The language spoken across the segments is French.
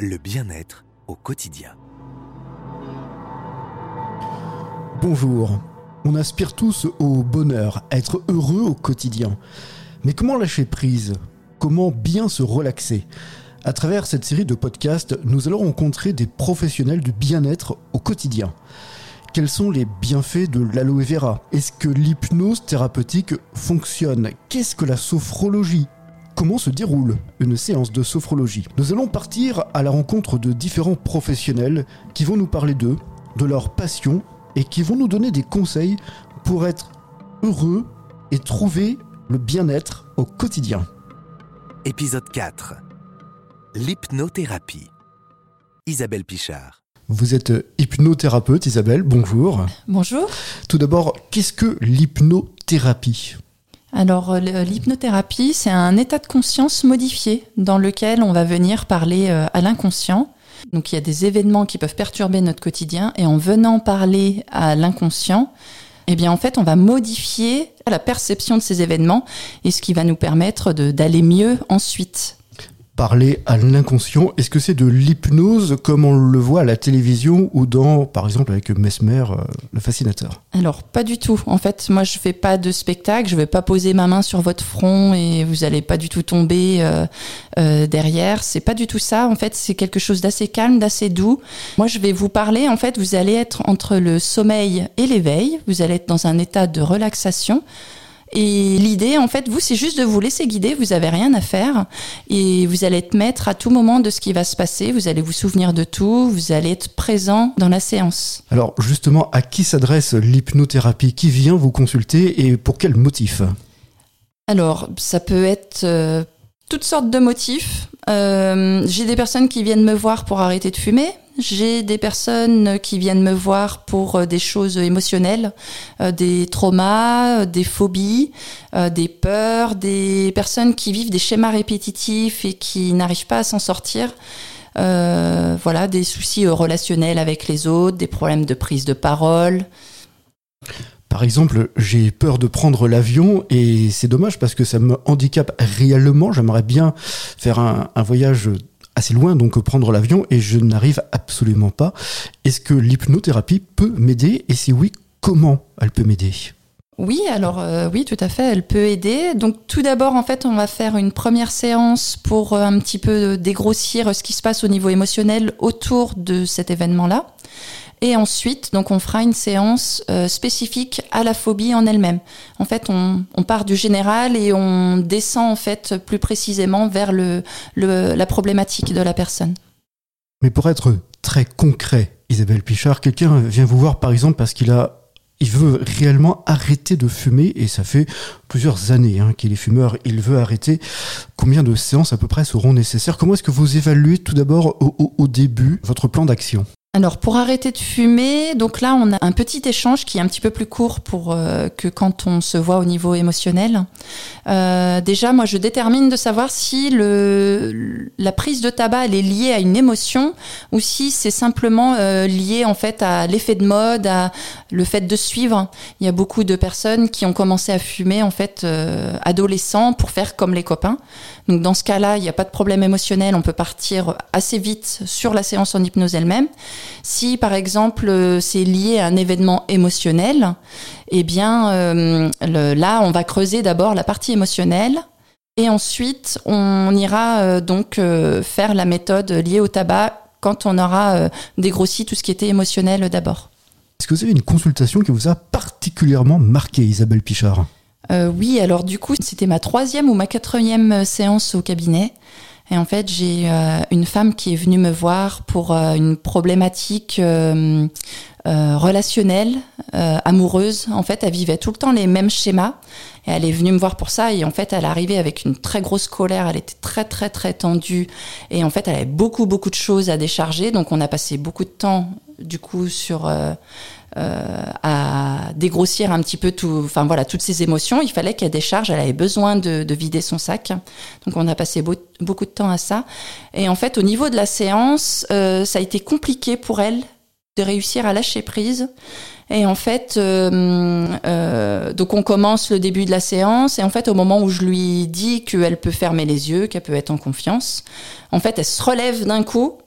le bien-être au quotidien. Bonjour. On aspire tous au bonheur, à être heureux au quotidien. Mais comment lâcher prise? Comment bien se relaxer? À travers cette série de podcasts, nous allons rencontrer des professionnels du bien-être au quotidien. Quels sont les bienfaits de l'aloe vera? Est-ce que l'hypnose thérapeutique fonctionne? Qu'est-ce que la sophrologie Comment se déroule une séance de sophrologie? Nous allons partir à la rencontre de différents professionnels qui vont nous parler d'eux, de leur passion et qui vont nous donner des conseils pour être heureux et trouver le bien-être au quotidien. Épisode 4. L'hypnothérapie. Isabelle Pichard. Vous êtes hypnothérapeute, Isabelle, bonjour. Bonjour. Tout d'abord, qu'est-ce que l'hypnothérapie? Alors, euh, l'hypnothérapie, c'est un état de conscience modifié dans lequel on va venir parler euh, à l'inconscient. Donc, il y a des événements qui peuvent perturber notre quotidien et en venant parler à l'inconscient, eh bien, en fait, on va modifier la perception de ces événements et ce qui va nous permettre d'aller mieux ensuite. Parler à l'inconscient, est-ce que c'est de l'hypnose comme on le voit à la télévision ou dans, par exemple, avec Mesmer, euh, le fascinateur? Alors pas du tout. En fait, moi je fais pas de spectacle, je vais pas poser ma main sur votre front et vous allez pas du tout tomber euh, euh, derrière. C'est pas du tout ça. En fait, c'est quelque chose d'assez calme, d'assez doux. Moi, je vais vous parler. En fait, vous allez être entre le sommeil et l'éveil. Vous allez être dans un état de relaxation. Et l'idée, en fait, vous, c'est juste de vous laisser guider, vous avez rien à faire, et vous allez être maître à tout moment de ce qui va se passer, vous allez vous souvenir de tout, vous allez être présent dans la séance. Alors, justement, à qui s'adresse l'hypnothérapie? Qui vient vous consulter et pour quel motif? Alors, ça peut être euh, toutes sortes de motifs. Euh, j'ai des personnes qui viennent me voir pour arrêter de fumer. J'ai des personnes qui viennent me voir pour euh, des choses émotionnelles, euh, des traumas, euh, des phobies, des peurs, des personnes qui vivent des schémas répétitifs et qui n'arrivent pas à s'en sortir. Voilà, des soucis relationnels avec les autres, des problèmes de prise de parole. Par exemple, j'ai peur de prendre l'avion et c'est dommage parce que ça me handicape réellement. J'aimerais bien faire un voyage assez loin, donc prendre l'avion, et je n'arrive absolument pas. Est-ce que l'hypnothérapie peut m'aider Et si oui, comment elle peut m'aider? Oui, alors euh, oui, tout à fait, elle peut aider. Donc tout d'abord, en fait, on va faire une première séance pour euh, un petit peu dégrossir ce qui se passe au niveau émotionnel autour de cet événement-là. Et ensuite, donc on fera une séance euh, spécifique à la phobie en elle-même. En fait, on, part du général et on descend en fait plus précisément vers le, la problématique de la personne. Mais pour être très concret, Isabelle Pichard, quelqu'un vient vous voir par exemple parce qu'il a il veut réellement arrêter de fumer et ça fait plusieurs années hein, qu'il est fumeur. Il veut arrêter. Combien de séances à peu près seront nécessaires? Comment est-ce que vous évaluez tout d'abord au début votre plan d'action? Alors pour arrêter de fumer, donc là on a un petit échange qui est un petit peu plus court pour euh, que quand on se voit au niveau émotionnel. Euh, déjà, moi je détermine de savoir si le, la prise de tabac elle est liée à une émotion ou si c'est simplement euh, lié en fait à l'effet de mode, à le fait de suivre. Il y a beaucoup de personnes qui ont commencé à fumer en fait euh, adolescents pour faire comme les copains. Donc dans ce cas-là, il n'y a pas de problème émotionnel, on peut partir assez vite sur la séance en hypnose elle-même. Si par exemple euh, c'est lié à un événement émotionnel, eh bien euh, là on va creuser d'abord la partie émotionnelle et ensuite on ira euh, donc faire la méthode liée au tabac quand on aura dégrossi tout ce qui était émotionnel d'abord. Est-ce que vous avez une consultation qui vous a particulièrement marqué, Isabelle Pichard? Euh, oui, alors du coup, c'était ma troisième ou ma quatrième euh, séance au cabinet. Et en fait, j'ai euh, une femme qui est venue me voir pour une problématique relationnelle, amoureuse. En fait, elle vivait tout le temps les mêmes schémas. Et elle est venue me voir pour ça. Et en fait, elle arrivée avec une très grosse colère. Elle était très, très, très tendue. Et en fait, elle avait beaucoup, beaucoup de choses à décharger. Donc, on a passé beaucoup de temps, du coup, sur... euh, euh, à dégrossir un petit peu tout, enfin voilà, toutes ces émotions. Il fallait qu'elle décharge. Elle avait besoin de, de vider son sac. Donc on a passé beau- beaucoup de temps à ça. Et en fait, au niveau de la séance, euh, ça a été compliqué pour elle de réussir à lâcher prise. Et en fait, euh, euh, donc on commence le début de la séance et en fait au moment où je lui dis qu'elle peut fermer les yeux, qu'elle peut être en confiance, en fait elle se relève d'un coup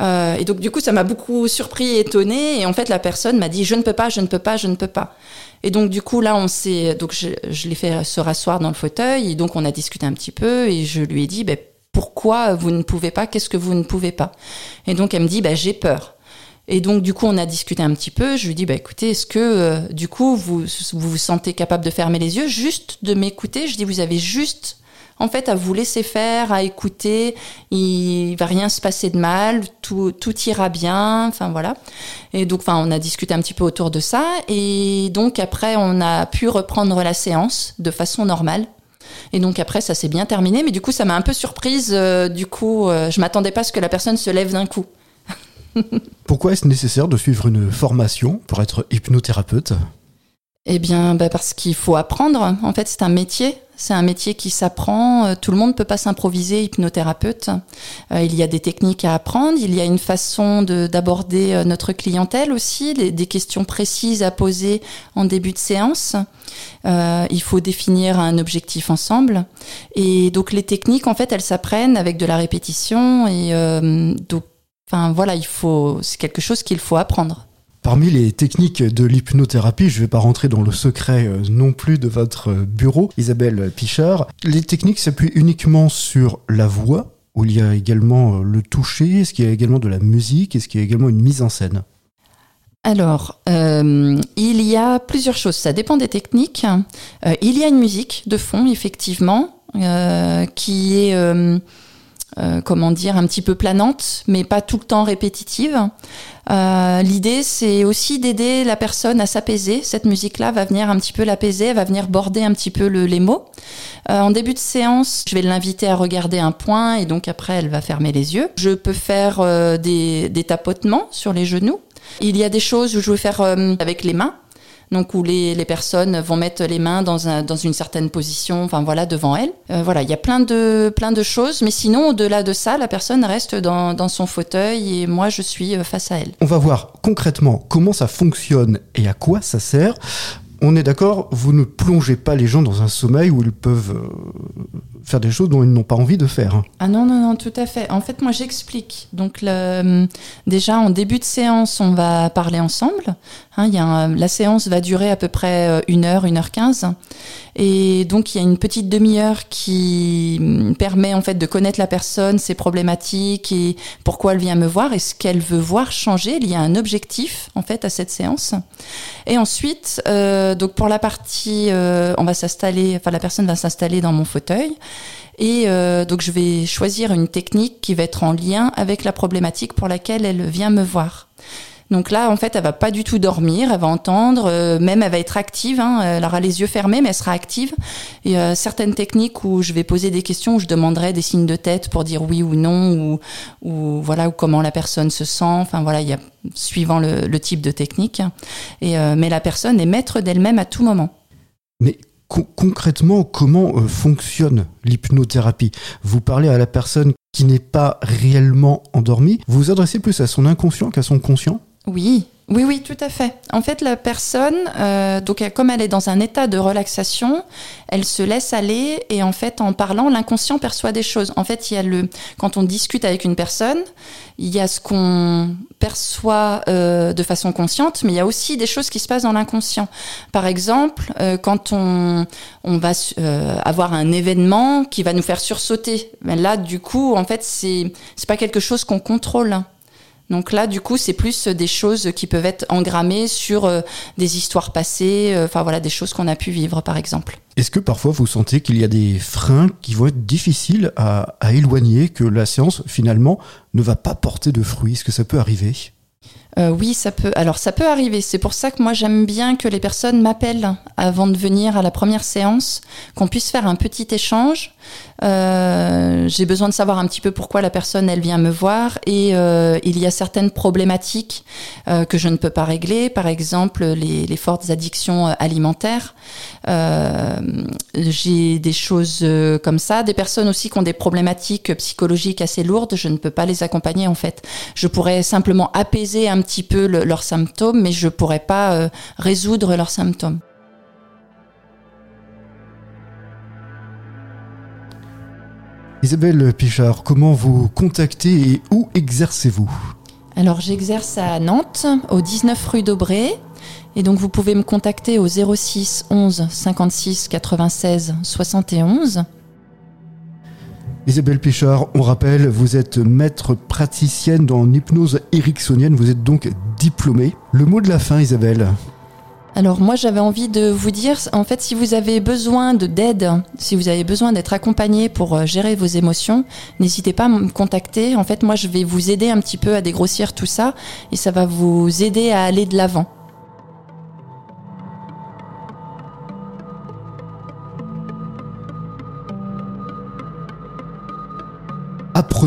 Euh, et donc du coup, ça m'a beaucoup surpris étonné. Et en fait, la personne m'a dit je ne peux pas, je ne peux pas, je ne peux pas. Et donc du coup là, on s'est donc je, l'ai fait se rasseoir dans le fauteuil et donc on a discuté un petit peu et je lui ai dit ben, pourquoi vous ne pouvez pas, qu'est-ce que vous ne pouvez pas? Et donc elle me dit ben, j'ai peur. Et donc du coup on a discuté un petit peu. Je lui dis bah écoutez est-ce que euh, du coup vous, vous vous sentez capable de fermer les yeux, juste de m'écouter? Je dis vous avez juste en fait, à vous laisser faire, à écouter. Il va rien se passer de mal, tout, tout ira bien. Enfin voilà. Et donc, enfin, on a discuté un petit peu autour de ça. Et donc après, on a pu reprendre la séance de façon normale. Et donc après, ça s'est bien terminé. Mais du coup, ça m'a un peu surprise. Euh, du coup, euh, je m'attendais pas à ce que la personne se lève d'un coup. Pourquoi est-ce nécessaire de suivre une formation pour être hypnothérapeute? Eh bien, bah parce qu'il faut apprendre. En fait, c'est un métier. C'est un métier qui s'apprend. Euh, tout le monde ne peut pas s'improviser hypnothérapeute. Euh, il y a des techniques à apprendre. Il y a une façon d'aborder euh, notre clientèle aussi, des, questions précises à poser en début de séance. Il faut définir un objectif ensemble. Et donc les techniques, en fait, elles s'apprennent avec de la répétition. Et donc, enfin voilà, il faut. C'est quelque chose qu'il faut apprendre. Parmi les techniques de l'hypnothérapie, je ne vais pas rentrer dans le secret euh, non plus de votre bureau, Isabelle Pichard, les techniques s'appuient uniquement sur la voix, où il y a également euh, le toucher, est-ce qu'il y a également de la musique, est-ce qu'il y a également une mise en scène? Alors, euh, il y a plusieurs choses, ça dépend des techniques. Euh, il y a une musique de fond, effectivement, euh, qui est euh, comment dire, un petit peu planante, mais pas tout le temps répétitive. Euh, L'idée, c'est aussi d'aider la personne à s'apaiser. Cette musique-là va venir un petit peu l'apaiser, va venir border un petit peu le, les mots. Euh, en début de séance, je vais l'inviter à regarder un point et donc après, elle va fermer les yeux. Je peux faire des, tapotements sur les genoux. Il y a des choses où je vais faire avec les mains donc où les, les, personnes vont mettre les mains dans, un, dans une certaine position, enfin voilà, devant elles. Euh, voilà, il y a plein de, plein de choses, mais sinon, au-delà de ça, la personne reste dans, dans son fauteuil et moi, je suis euh, face à elle. On va voir concrètement comment ça fonctionne et à quoi ça sert. On est d'accord, vous ne plongez pas les gens dans un sommeil où ils peuvent euh, faire des choses dont ils n'ont pas envie de faire. Ah non, non, non, tout à fait. En fait, moi, j'explique. Donc, déjà, en début de séance, on va parler ensemble. Hein, y a la séance va durer à peu près euh, une heure, une heure quinze. Et donc, il y a une petite demi-heure qui permet, en fait, de connaître la personne, ses problématiques et pourquoi elle vient me voir et ce qu'elle veut voir changer. Il y a un objectif, en fait, à cette séance. Et ensuite, euh, donc, pour la partie, euh, on va s'installer, enfin, la personne va s'installer dans mon fauteuil. Et euh, donc je vais choisir une technique qui va être en lien avec la problématique pour laquelle elle vient me voir. Donc là, en fait, elle va pas du tout dormir, elle va entendre, euh, même elle va être active. Hein, elle aura les yeux fermés, mais elle sera active. Y a certaines techniques où je vais poser des questions, où je demanderai des signes de tête pour dire oui ou non, ou, ou voilà, ou comment la personne se sent. Enfin voilà, il y a suivant le, type de technique. Et euh, mais la personne est maître d'elle-même à tout moment. Con concrètement, comment euh, fonctionne l'hypnothérapie? Vous parlez à la personne qui n'est pas réellement endormie, vous vous adressez plus à son inconscient qu'à son conscient? Oui, oui, oui, tout à fait. En fait, la personne, euh, donc comme elle est dans un état de relaxation, elle se laisse aller et en fait, en parlant, l'inconscient perçoit des choses. En fait, il y a le, quand on discute avec une personne, il y a ce qu'on perçoit euh, de façon consciente, mais il y a aussi des choses qui se passent dans l'inconscient. Par exemple, euh, quand on, on va euh, avoir un événement qui va nous faire sursauter, ben là, du coup, en fait, c'est c'est pas quelque chose qu'on contrôle. Donc là, du coup, c'est plus des choses qui peuvent être engrammées sur euh, des histoires passées, euh, enfin voilà, des choses qu'on a pu vivre, par exemple. Est-ce que parfois vous sentez qu'il y a des freins qui vont être difficiles à, à, éloigner, que la séance finalement ne va pas porter de fruits? Est-ce que ça peut arriver? Euh, oui, ça peut. Alors, ça peut arriver. C'est pour ça que moi, j'aime bien que les personnes m'appellent avant de venir à la première séance, qu'on puisse faire un petit échange. Euh, J'ai besoin de savoir un petit peu pourquoi la personne, elle vient me voir. Et euh, il y a certaines problématiques que je ne peux pas régler. Par exemple, les, fortes addictions alimentaires. J'ai des choses comme ça. Des personnes aussi qui ont des problématiques psychologiques assez lourdes. Je ne peux pas les accompagner, en fait. Je pourrais simplement apaiser un petit peu le, leurs symptômes, mais je pourrais pas euh, résoudre leurs symptômes. Isabelle Pichard, comment vous contactez et où exercez-vous? Alors j'exerce à Nantes, au 19 rue d'Aubray. Et donc vous pouvez me contacter au 06 11 56 96 71. Isabelle Pichard, on rappelle, vous êtes maître praticienne dans hypnose ericksonienne, vous êtes donc diplômée. Le mot de la fin, Isabelle alors moi j'avais envie de vous dire, en fait si vous avez besoin de d'aide, si vous avez besoin d'être accompagné pour euh, gérer vos émotions, n'hésitez pas à me contacter. En fait moi je vais vous aider un petit peu à dégrossir tout ça et ça va vous aider à aller de l'avant.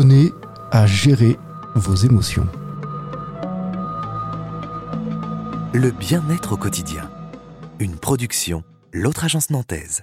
Apprenez à gérer vos émotions. Le bien-être au quotidien. Une production, l'autre agence nantaise.